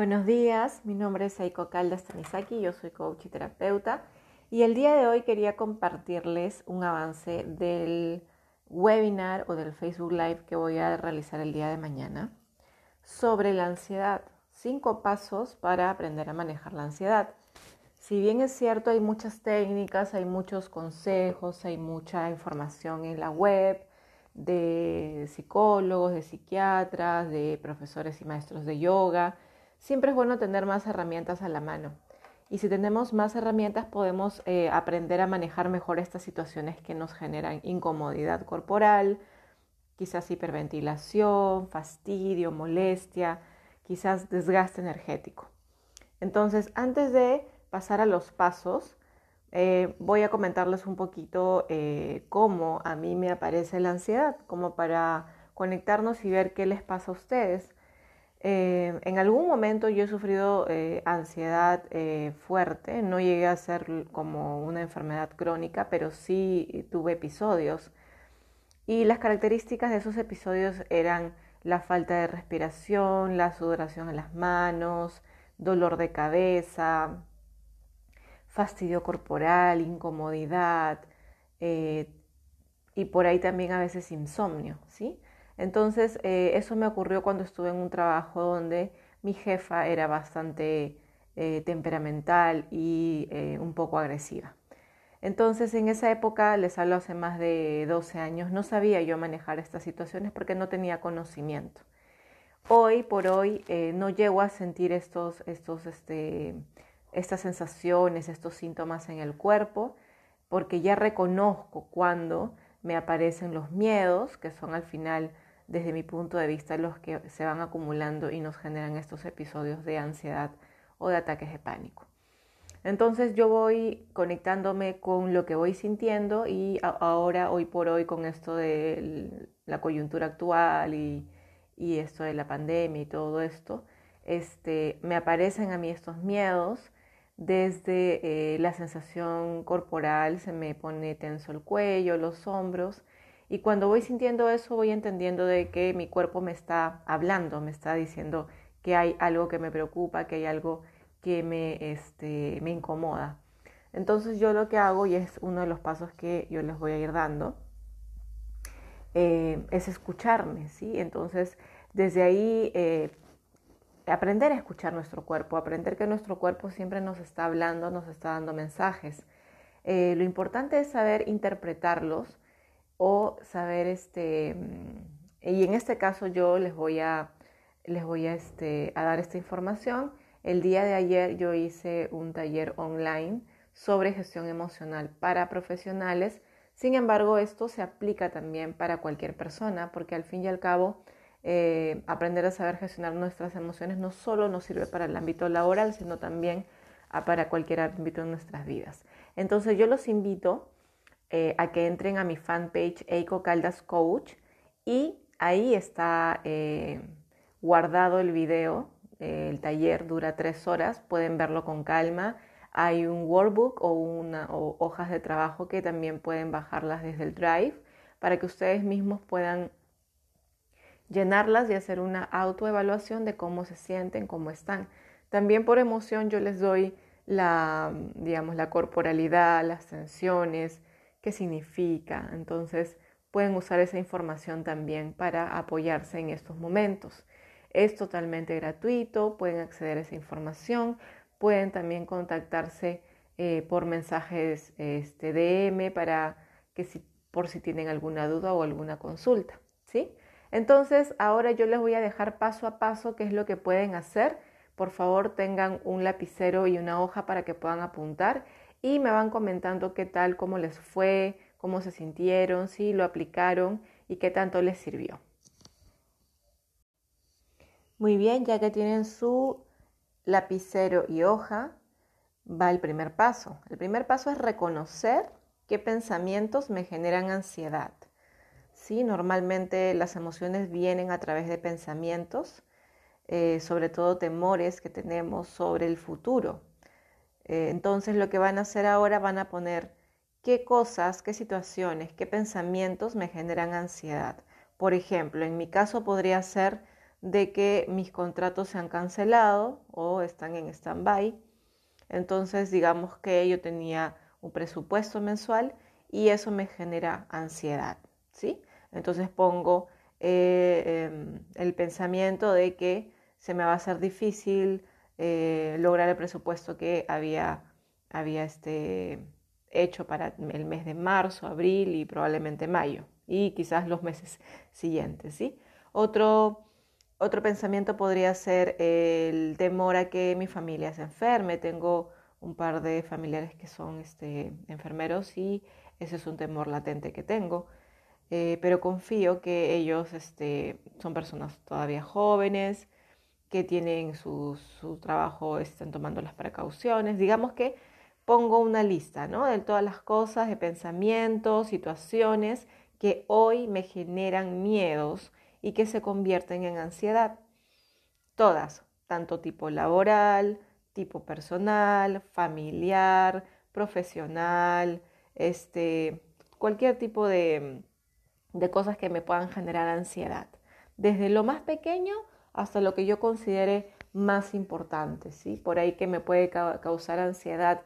Buenos días, mi nombre es Aiko Caldas Tanizaki, yo soy coach y terapeuta y el día de hoy quería compartirles un avance del webinar o del Facebook Live que voy a realizar el día de mañana sobre la ansiedad. Cinco pasos para aprender a manejar la ansiedad. Si bien es cierto, hay muchas técnicas, hay muchos consejos, hay mucha información en la web de psicólogos, de psiquiatras, de profesores y maestros de yoga, siempre es bueno tener más herramientas a la mano. Y si tenemos más herramientas podemos eh, aprender a manejar mejor estas situaciones que nos generan incomodidad corporal, quizás hiperventilación, fastidio, molestia, quizás desgaste energético. Entonces, antes de pasar a los pasos, eh, voy a comentarles un poquito eh, cómo a mí me aparece la ansiedad, como para conectarnos y ver qué les pasa a ustedes. Eh, en algún momento yo he sufrido eh, ansiedad eh, fuerte, no llegué a ser como una enfermedad crónica, pero sí tuve episodios. Y las características de esos episodios eran la falta de respiración, la sudoración en las manos, dolor de cabeza, fastidio corporal, incomodidad y por ahí también a veces insomnio, ¿sí? Entonces, eh, eso me ocurrió cuando estuve en un trabajo donde mi jefa era bastante eh, temperamental y eh, un poco agresiva. Entonces, en esa época, les hablo hace más de 12 años, no sabía yo manejar estas situaciones porque no tenía conocimiento. Hoy por hoy no llego a sentir estos, estos, este, estas sensaciones, estos síntomas en el cuerpo, porque ya reconozco cuando me aparecen los miedos, que son al final desde mi punto de vista, los que se van acumulando y nos generan estos episodios de ansiedad o de ataques de pánico. Entonces yo voy conectándome con lo que voy sintiendo y ahora, hoy por hoy, con esto de la coyuntura actual y, esto de la pandemia y todo esto, este, me aparecen a mí estos miedos desde eh, la sensación corporal, se me pone tenso el cuello, los hombros, y cuando voy sintiendo eso, voy entendiendo de que mi cuerpo me está hablando, me está diciendo que hay algo que me preocupa, que hay algo que me, este, me incomoda. Entonces yo lo que hago, y es uno de los pasos que yo les voy a ir dando, eh, es escucharme, ¿sí? Entonces, desde ahí, eh, aprender a escuchar nuestro cuerpo, aprender que nuestro cuerpo siempre nos está hablando, nos está dando mensajes. Eh, lo importante es saber interpretarlos o saber este y en este caso yo les voy a les voy a, este, a dar esta información. El día de ayer yo hice un taller online sobre gestión emocional para profesionales. Sin embargo, esto se aplica también para cualquier persona porque al fin y al cabo eh, aprender a saber gestionar nuestras emociones no solo nos sirve para el ámbito laboral, sino también para cualquier ámbito de nuestras vidas. Entonces yo los invito eh, a que entren a mi fanpage Eiko Caldas Coach y ahí está eh, guardado el video. el taller dura tres horas, pueden verlo con calma. Hay un workbook o, una, hojas de trabajo que también pueden bajarlas desde el Drive para que ustedes mismos puedan llenarlas y hacer una autoevaluación de cómo se sienten, cómo están. También por emoción yo les doy la, digamos, la corporalidad, las tensiones, qué significa. Entonces pueden usar esa información también para apoyarse en estos momentos. Es totalmente gratuito, pueden acceder a esa información, pueden también contactarse eh, por mensajes este, DM para que si, por si tienen alguna duda o alguna consulta. ¿sí? Entonces, ahora yo les voy a dejar paso a paso qué es lo que pueden hacer. Por favor, tengan un lapicero y una hoja para que puedan apuntar y me van comentando qué tal, cómo les fue, cómo se sintieron, si lo aplicaron y qué tanto les sirvió. Muy bien, ya que tienen su lapicero y hoja, va el primer paso. El primer paso es reconocer qué pensamientos me generan ansiedad. Sí, normalmente las emociones vienen a través de pensamientos, eh, sobre todo temores que tenemos sobre el futuro. Eh, entonces lo que van a hacer ahora van a poner qué cosas, qué situaciones, qué pensamientos me generan ansiedad. Por ejemplo, en mi caso podría ser de que mis contratos se han cancelado o están en stand-by. Entonces, digamos que yo tenía un presupuesto mensual y eso me genera ansiedad, ¿sí? Entonces pongo eh, em, el pensamiento de que se me va a hacer difícil eh, lograr el presupuesto que había, había este, hecho para el mes de marzo, abril y probablemente mayo y quizás los meses siguientes, ¿sí? Otro, otro pensamiento podría ser el temor a que mi familia se enferme. Tengo un par de familiares que son este, enfermeros y ese es un temor latente que tengo. Eh, pero confío que ellos este, son personas todavía jóvenes, que tienen su, su, trabajo, están tomando las precauciones. Digamos que pongo una lista ¿no? de todas las cosas, de pensamientos, situaciones que hoy me generan miedos y que se convierten en ansiedad. Todas, tanto tipo laboral, tipo personal, familiar, profesional, este, cualquier tipo de, de cosas que me puedan generar ansiedad. Desde lo más pequeño hasta lo que yo considere más importante, ¿sí? Por ahí que me puede causar ansiedad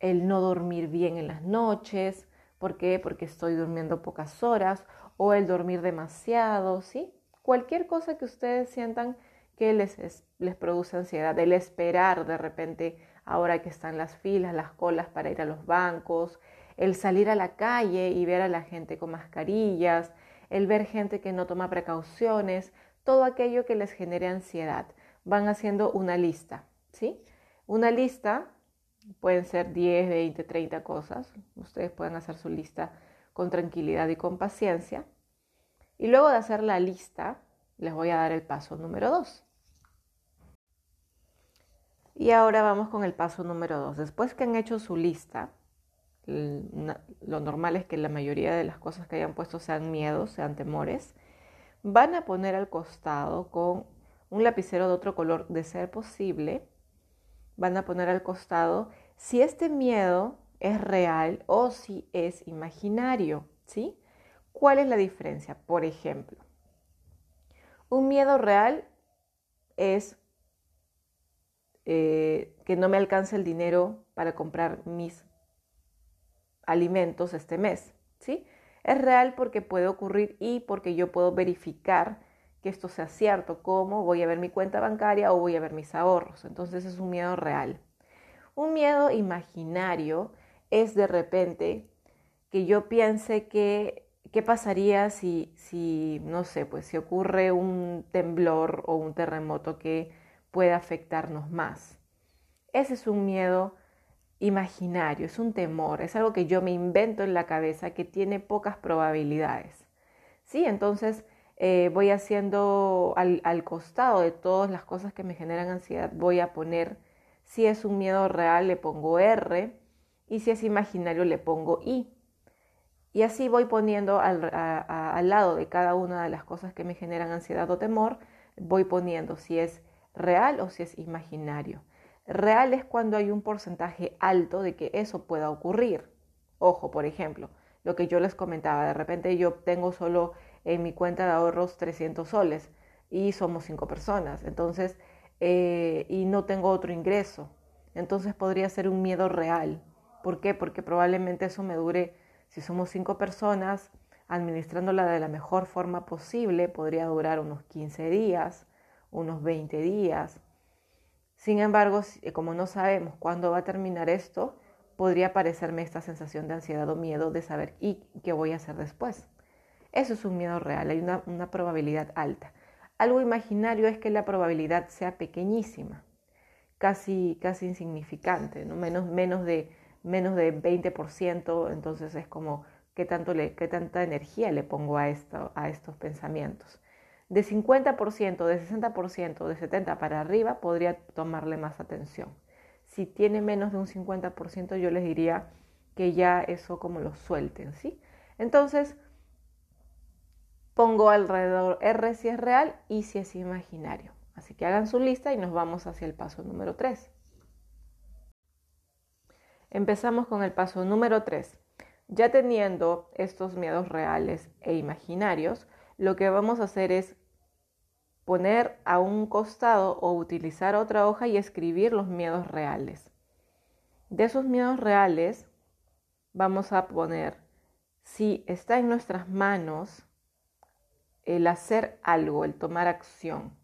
el no dormir bien en las noches, ¿por qué? Porque estoy durmiendo pocas horas o el dormir demasiado, ¿sí? Cualquier cosa que ustedes sientan que les, les produce ansiedad, el esperar de repente ahora que están las filas, las colas para ir a los bancos, el salir a la calle y ver a la gente con mascarillas, el ver gente que no toma precauciones, todo aquello que les genere ansiedad. Van haciendo una lista, ¿sí? Una lista pueden ser 10, 20, 30 cosas. Ustedes pueden hacer su lista con tranquilidad y con paciencia. Y luego de hacer la lista, les voy a dar el paso número 2. Y ahora vamos con el paso número 2. Después que han hecho su lista, lo normal es que la mayoría de las cosas que hayan puesto sean miedos, sean temores, van a poner al costado con un lapicero de otro color de ser posible, van a poner al costado si este miedo es real o si es imaginario, ¿sí? ¿Cuál es la diferencia? Por ejemplo, un miedo real es eh, que no me alcance el dinero para comprar mis alimentos este mes, ¿sí? Es real porque puede ocurrir y porque yo puedo verificar que esto sea cierto, como voy a ver mi cuenta bancaria o voy a ver mis ahorros. Entonces es un miedo real. Un miedo imaginario es de repente que yo piense que qué pasaría si, si, no sé, pues si ocurre un temblor o un terremoto que pueda afectarnos más. Ese es un miedo imaginario, es un temor, es algo que yo me invento en la cabeza que tiene pocas probabilidades. ¿Sí? Entonces eh, voy haciendo al, al, costado de todas las cosas que me generan ansiedad, voy a poner, si es un miedo real, le pongo R y si es imaginario, le pongo I. Y así voy poniendo al, al lado de cada una de las cosas que me generan ansiedad o temor, voy poniendo si es real o si es imaginario. Real es cuando hay un porcentaje alto de que eso pueda ocurrir. Ojo, por ejemplo, lo que yo les comentaba, de repente yo tengo solo en mi cuenta de ahorros 300 soles y somos cinco personas, entonces, eh, y no tengo otro ingreso. Entonces podría ser un miedo real. ¿Por qué? Porque probablemente eso me dure, si somos cinco personas, administrándola de la mejor forma posible, podría durar unos 15 días, unos 20 días, sin embargo, eh, como no sabemos cuándo va a terminar esto, podría aparecerme esta sensación de ansiedad o miedo de saber y qué voy a hacer después. Eso es un miedo real, hay una, probabilidad alta. Algo imaginario es que la probabilidad sea pequeñísima, casi, casi insignificante, ¿no? menos, menos, de, menos de 20%, entonces es como qué, tanto qué tanta energía le pongo a, esto, a estos pensamientos de 50%, de 60%, de 70% para arriba, podría tomarle más atención. Si tiene menos de un 50%, yo les diría que ya eso como lo suelten, ¿sí? Entonces, pongo alrededor R si es real y si es imaginario. Así que hagan su lista y nos vamos hacia el paso número 3. Empezamos con el paso número 3. Ya teniendo estos miedos reales e imaginarios, lo que vamos a hacer es poner a un costado o utilizar otra hoja y escribir los miedos reales. De esos miedos reales vamos a poner si está en nuestras manos el hacer algo, el tomar acción.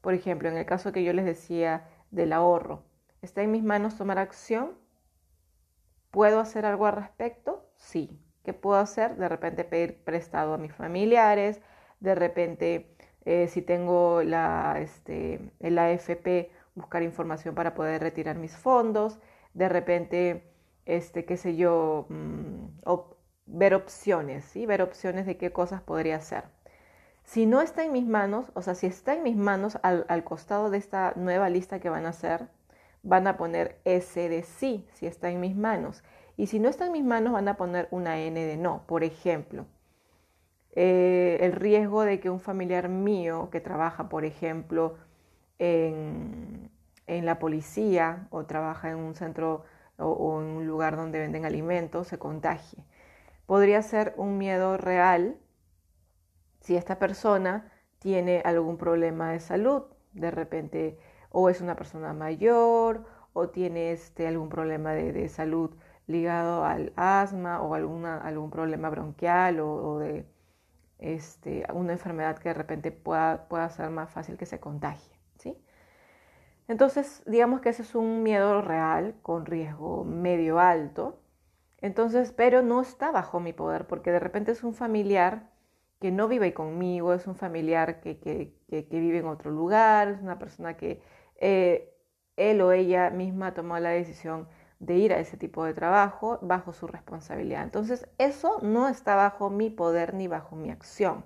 Por ejemplo, en el caso que yo les decía del ahorro, ¿está en mis manos tomar acción? ¿Puedo hacer algo al respecto? Sí. ¿Qué puedo hacer? De repente pedir prestado a mis familiares, de repente eh, si tengo la, este, el AFP, buscar información para poder retirar mis fondos, de repente, este, qué sé yo, mm, ver opciones, ¿sí? ver opciones de qué cosas podría hacer. Si no está en mis manos, o sea, si está en mis manos al, al costado de esta nueva lista que van a hacer, van a poner S de sí, si está en mis manos. Y si no está en mis manos, van a poner una N de no. Por ejemplo, eh, el riesgo de que un familiar mío que trabaja, por ejemplo, en, la policía o trabaja en un centro o, en un lugar donde venden alimentos se contagie. Podría ser un miedo real si esta persona tiene algún problema de salud, de repente o es una persona mayor o tiene este, algún problema de, salud ligado al asma o alguna, algún problema bronquial o de este, una enfermedad que de repente pueda, pueda ser más fácil que se contagie. ¿sí? Entonces, digamos que ese es un miedo real con riesgo medio alto. Entonces, pero no está bajo mi poder porque de repente es un familiar que no vive conmigo, es un familiar que, que, vive en otro lugar, es una persona que eh, él o ella misma tomó la decisión de ir a ese tipo de trabajo bajo su responsabilidad. Entonces, eso no está bajo mi poder ni bajo mi acción.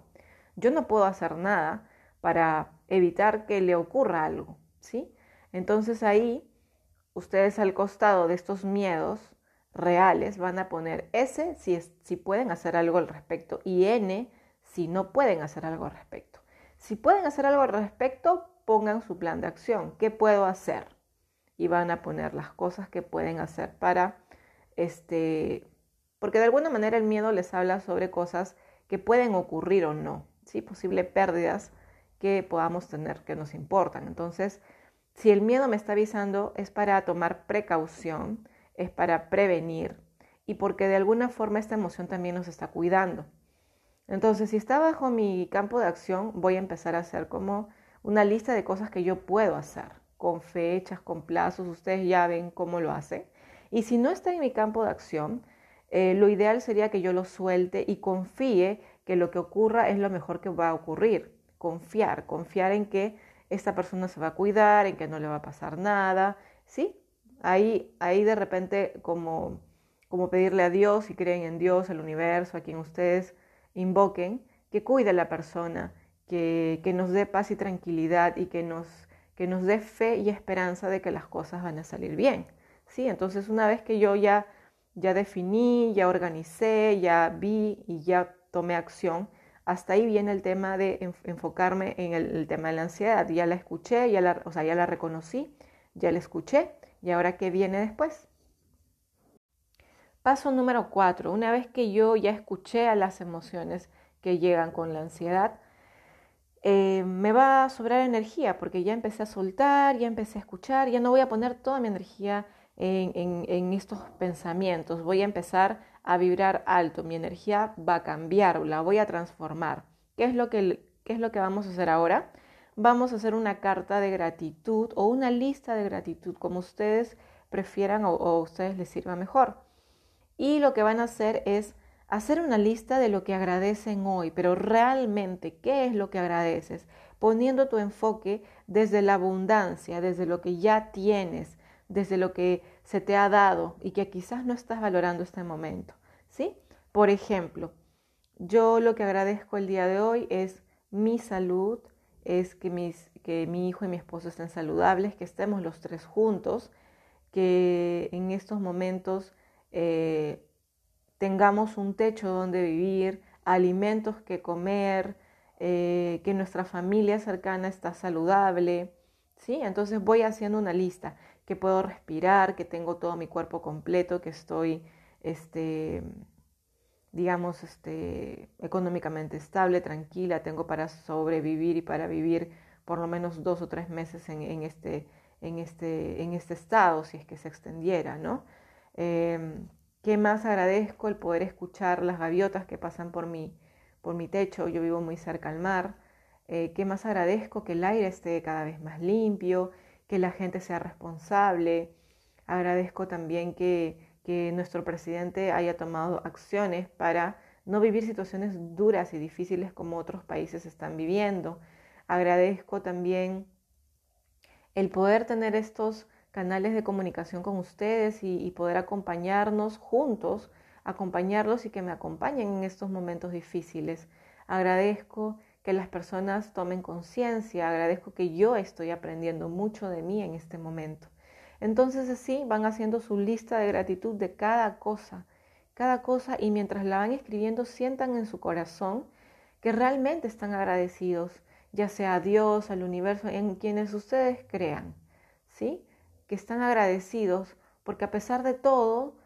Yo no puedo hacer nada para evitar que le ocurra algo, ¿sí? Entonces ahí, ustedes al costado de estos miedos reales van a poner S si, si pueden hacer algo al respecto y N si no pueden hacer algo al respecto. Si pueden hacer algo al respecto, pongan su plan de acción. ¿Qué puedo hacer? Y van a poner las cosas que pueden hacer para, este, porque de alguna manera el miedo les habla sobre cosas que pueden ocurrir o no, ¿sí? Posibles pérdidas que podamos tener que nos importan. Entonces, si el miedo me está avisando es para tomar precaución, es para prevenir y porque de alguna forma esta emoción también nos está cuidando. Entonces, si está bajo mi campo de acción, voy a empezar a hacer como una lista de cosas que yo puedo hacer con fechas, con plazos, ustedes ya ven cómo lo hace. Y si no está en mi campo de acción, eh, lo ideal sería que yo lo suelte y confíe que lo que ocurra es lo mejor que va a ocurrir. Confiar, confiar en que esta persona se va a cuidar, en que no le va a pasar nada, ¿sí? Ahí, ahí de repente como, como pedirle a Dios, si creen en Dios, el universo, a quien ustedes invoquen, que cuide a la persona, que, que nos dé paz y tranquilidad y que nos que nos dé fe y esperanza de que las cosas van a salir bien. ¿sí? Entonces, una vez que yo ya, ya definí, ya organicé, ya vi y ya tomé acción, hasta ahí viene el tema de enfocarme en el, tema de la ansiedad. Ya la escuché, ya la, o sea, ya la reconocí, ya la escuché, y ahora qué viene después. Paso número cuatro. Una vez que yo ya escuché a las emociones que llegan con la ansiedad, eh, me va a sobrar energía porque ya empecé a soltar, ya empecé a escuchar, ya no voy a poner toda mi energía en, estos pensamientos, voy a empezar a vibrar alto, mi energía va a cambiar, la voy a transformar. ¿Qué es lo que, qué es lo que vamos a hacer ahora? Vamos a hacer una carta de gratitud o una lista de gratitud, como ustedes prefieran o, o ustedes les sirva mejor. Y lo que van a hacer es hacer una lista de lo que agradecen hoy, pero realmente, ¿qué es lo que agradeces? Poniendo tu enfoque desde la abundancia, desde lo que ya tienes, desde lo que se te ha dado y que quizás no estás valorando este momento, ¿sí? Por ejemplo, yo lo que agradezco el día de hoy es mi salud, es que, mis, que mi hijo y mi esposo estén saludables, que estemos los tres juntos, que en estos momentos eh, tengamos un techo donde vivir, alimentos que comer, eh, que nuestra familia cercana está saludable. ¿sí? Entonces voy haciendo una lista, que puedo respirar, que tengo todo mi cuerpo completo, que estoy, este, digamos, este, económicamente estable, tranquila, tengo para sobrevivir y para vivir por lo menos dos o tres meses en, este, en, este, en este estado, si es que se extendiera, ¿no? Em, ¿Qué más agradezco? El poder escuchar las gaviotas que pasan por mi, por mi techo, yo vivo muy cerca al mar. Eh, ¿Qué más agradezco? Que el aire esté cada vez más limpio, que la gente sea responsable. Agradezco también que, que nuestro presidente haya tomado acciones para no vivir situaciones duras y difíciles como otros países están viviendo. Agradezco también el poder tener estos canales de comunicación con ustedes y, poder acompañarnos juntos, acompañarlos y que me acompañen en estos momentos difíciles. Agradezco que las personas tomen conciencia, agradezco que yo estoy aprendiendo mucho de mí en este momento. Entonces así van haciendo su lista de gratitud de cada cosa, cada cosa y mientras la van escribiendo sientan en su corazón que realmente están agradecidos, ya sea a Dios, al universo, en quienes ustedes crean, ¿sí? Que están agradecidos porque a pesar de todo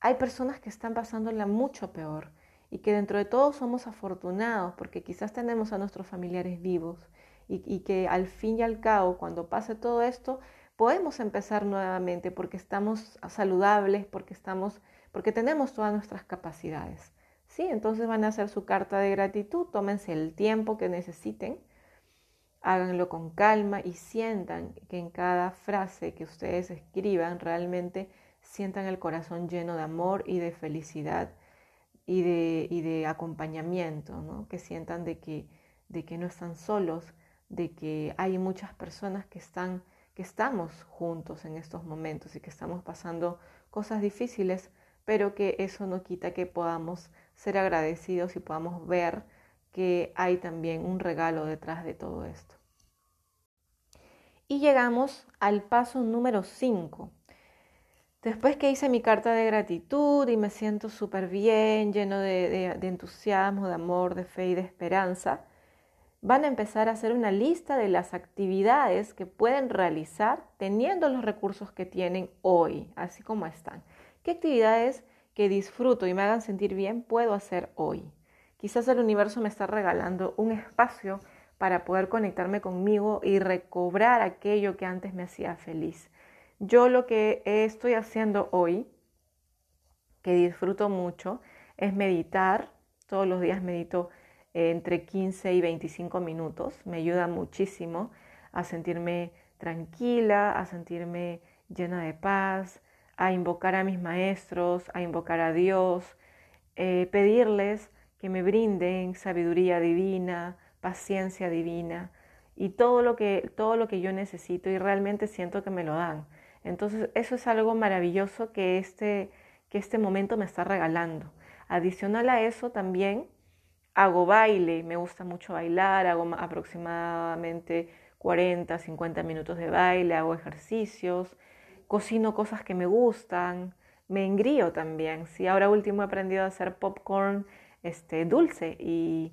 hay personas que están pasándola mucho peor y que dentro de todo somos afortunados porque quizás tenemos a nuestros familiares vivos y, que al fin y al cabo cuando pase todo esto podemos empezar nuevamente porque estamos saludables, porque estamos porque tenemos todas nuestras capacidades. ¿sí? Entonces van a hacer su carta de gratitud, tómense el tiempo que necesiten, háganlo con calma y sientan que en cada frase que ustedes escriban realmente sientan el corazón lleno de amor y de felicidad y de, y de acompañamiento, ¿no? que sientan de que, de que no están solos, de que hay muchas personas que están que estamos juntos en estos momentos y que estamos pasando cosas difíciles, pero que eso no quita que podamos ser agradecidos y podamos ver que hay también un regalo detrás de todo esto. Y llegamos al paso número 5. Después que hice mi carta de gratitud y me siento súper bien, lleno de, de, entusiasmo, de amor, de fe y de esperanza, van a empezar a hacer una lista de las actividades que pueden realizar teniendo los recursos que tienen hoy, así como están. ¿Qué actividades que disfruto y me hagan sentir bien puedo hacer hoy? Quizás el universo me está regalando un espacio para poder conectarme conmigo y recobrar aquello que antes me hacía feliz. Yo lo que estoy haciendo hoy, que disfruto mucho, es meditar. Todos los días medito entre 15 y 25 minutos. Me ayuda muchísimo a sentirme tranquila, a sentirme llena de paz, a invocar a mis maestros, a invocar a Dios, eh, pedirles que me brinden sabiduría divina, paciencia divina y todo lo, que, todo lo que yo necesito y realmente siento que me lo dan. Entonces eso es algo maravilloso que este, que este momento me está regalando. Adicional a eso también hago baile, me gusta mucho bailar, hago aproximadamente 40, 50 minutos de baile, hago ejercicios, cocino cosas que me gustan, me engrío también. Sí, ahora último he aprendido a hacer popcorn este, dulce y,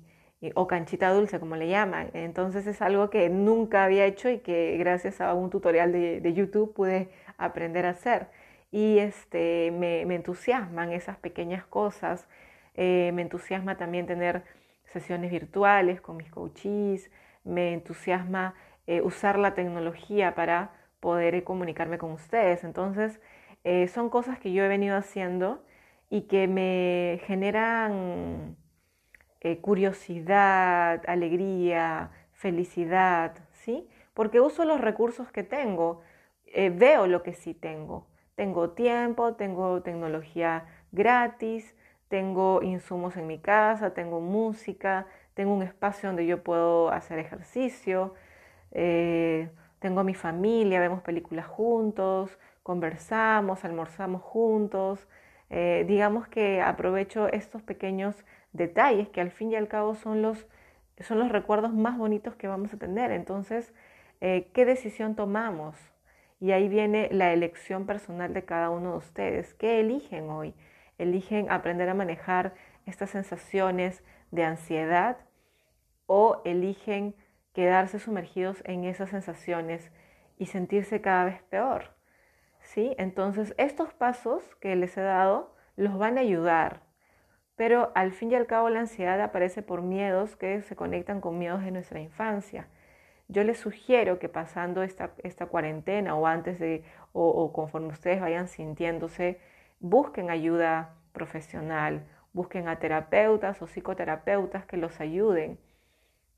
o canchita dulce, como le llaman. Entonces es algo que nunca había hecho y que gracias a un tutorial de, YouTube pude aprender a hacer. Y este, me, entusiasman esas pequeñas cosas. Eh, me entusiasma también tener sesiones virtuales con mis coaches. Me entusiasma eh, usar la tecnología para poder comunicarme con ustedes. Entonces, eh, son cosas que yo he venido haciendo y que me generan eh, curiosidad, alegría, felicidad, ¿sí? Porque uso los recursos que tengo, eh, veo lo que sí tengo. Tengo tiempo, tengo tecnología gratis, tengo insumos en mi casa, tengo música, tengo un espacio donde yo puedo hacer ejercicio, tengo a mi familia, vemos películas juntos, conversamos, almorzamos juntos. Eh, digamos que aprovecho estos pequeños detalles que al fin y al cabo son los, son los recuerdos más bonitos que vamos a tener. Entonces, eh, ¿qué decisión tomamos? Y ahí viene la elección personal de cada uno de ustedes. ¿Qué eligen hoy? ¿Eligen aprender a manejar estas sensaciones de ansiedad o eligen quedarse sumergidos en esas sensaciones y sentirse cada vez peor. ¿Sí? Entonces, estos pasos que les he dado los van a ayudar, pero al fin y al cabo la ansiedad aparece por miedos que se conectan con miedos de nuestra infancia. yo les sugiero que pasando esta, esta cuarentena o antes de, o, conforme ustedes vayan sintiéndose, busquen ayuda profesional, busquen a terapeutas o psicoterapeutas que los ayuden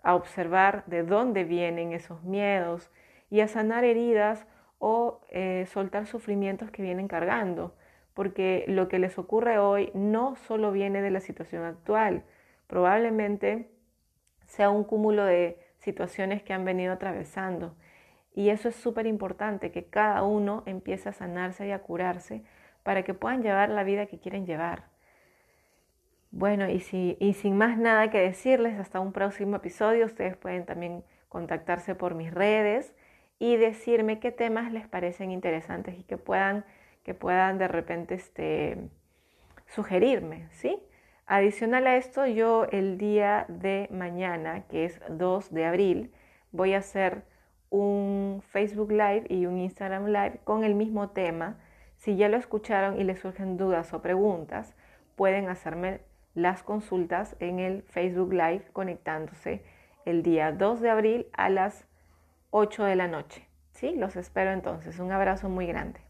a observar de dónde vienen esos miedos y a sanar heridas o eh, soltar sufrimientos que vienen cargando, porque lo que les ocurre hoy no solo viene de la situación actual, probablemente sea un cúmulo de situaciones que han venido atravesando. Y eso es súper importante, que cada uno empiece a sanarse y a curarse para que puedan llevar la vida que quieren llevar. Bueno, y, y sin más nada que decirles, hasta un próximo episodio, ustedes pueden también contactarse por mis redes y decirme qué temas les parecen interesantes y que puedan, que puedan de repente este, sugerirme, ¿sí? Adicional a esto, yo el día de mañana, que es 2 de abril, voy a hacer un Facebook Live y un Instagram Live con el mismo tema. Si ya lo escucharon y les surgen dudas o preguntas, pueden hacerme las consultas en el Facebook Live conectándose el día 2 de abril a las 8 de la noche. ¿Sí? Los espero entonces. Un abrazo muy grande.